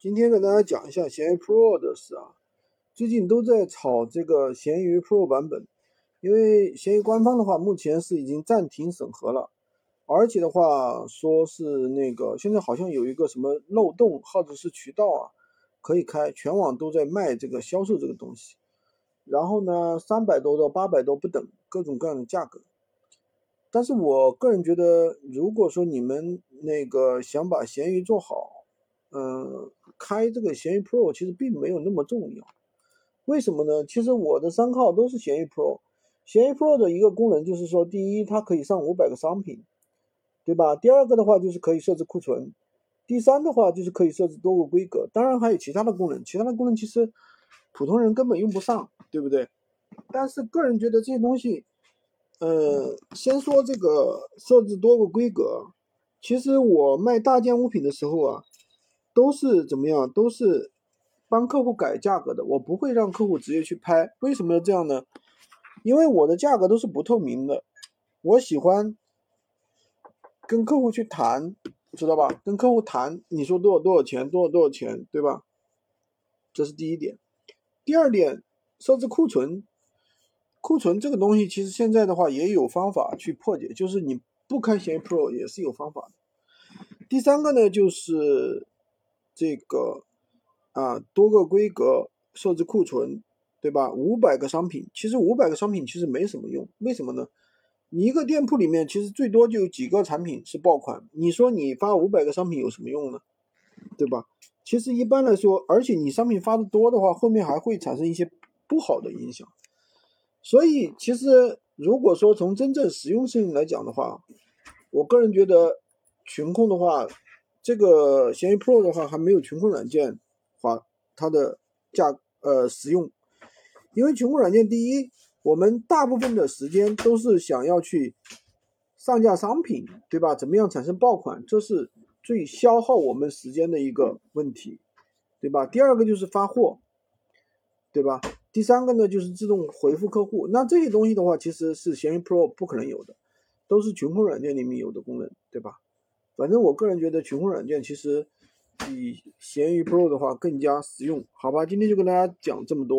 今天跟大家讲一下闲鱼 Pro 的事啊。最近都在炒这个闲鱼 Pro 版本，因为闲鱼官方的话目前是已经暂停审核了，而且的话说是那个现在好像有一个什么漏洞或者是渠道啊可以开，全网都在卖这个销售这个东西。然后呢，三百多到八百多不等，各种各样的价格。但是我个人觉得，如果说你们那个想把闲鱼做好，嗯，开这个闲鱼 Pro 其实并没有那么重要。为什么呢？其实我的三号都是闲鱼 Pro。闲鱼 Pro 的一个功能就是说，第一，它可以上五百个商品，对吧？第二个的话就是可以设置库存，第三的话就是可以设置多个规格。当然还有其他的功能，其他的功能其实普通人根本用不上，对不对？但是个人觉得这些东西。呃，先说这个设置多个规格，其实我卖大件物品的时候啊，都是怎么样，都是帮客户改价格的，我不会让客户直接去拍。为什么要这样呢？因为我的价格都是不透明的，我喜欢跟客户去谈，知道吧？跟客户谈，你说多少多少钱，多少多少钱，对吧？这是第一点。第二点，设置库存。库存这个东西，其实现在的话也有方法去破解，就是你不开闲鱼 Pro 也是有方法的。第三个呢，就是这个啊，多个规格设置库存，对吧？五百个商品，其实五百个商品其实没什么用，为什么呢？你一个店铺里面其实最多就有几个产品是爆款，你说你发五百个商品有什么用呢？对吧？其实一般来说，而且你商品发的多的话，后面还会产生一些不好的影响。所以，其实如果说从真正实用性来讲的话，我个人觉得群控的话，这个闲鱼 Pro 的话还没有群控软件话它的价呃实用。因为群控软件，第一，我们大部分的时间都是想要去上架商品，对吧？怎么样产生爆款，这是最消耗我们时间的一个问题，对吧？第二个就是发货，对吧？第三个呢，就是自动回复客户。那这些东西的话，其实是闲鱼 Pro 不可能有的，都是群控软件里面有的功能，对吧？反正我个人觉得群控软件其实比闲鱼 Pro 的话更加实用，好吧？今天就跟大家讲这么多。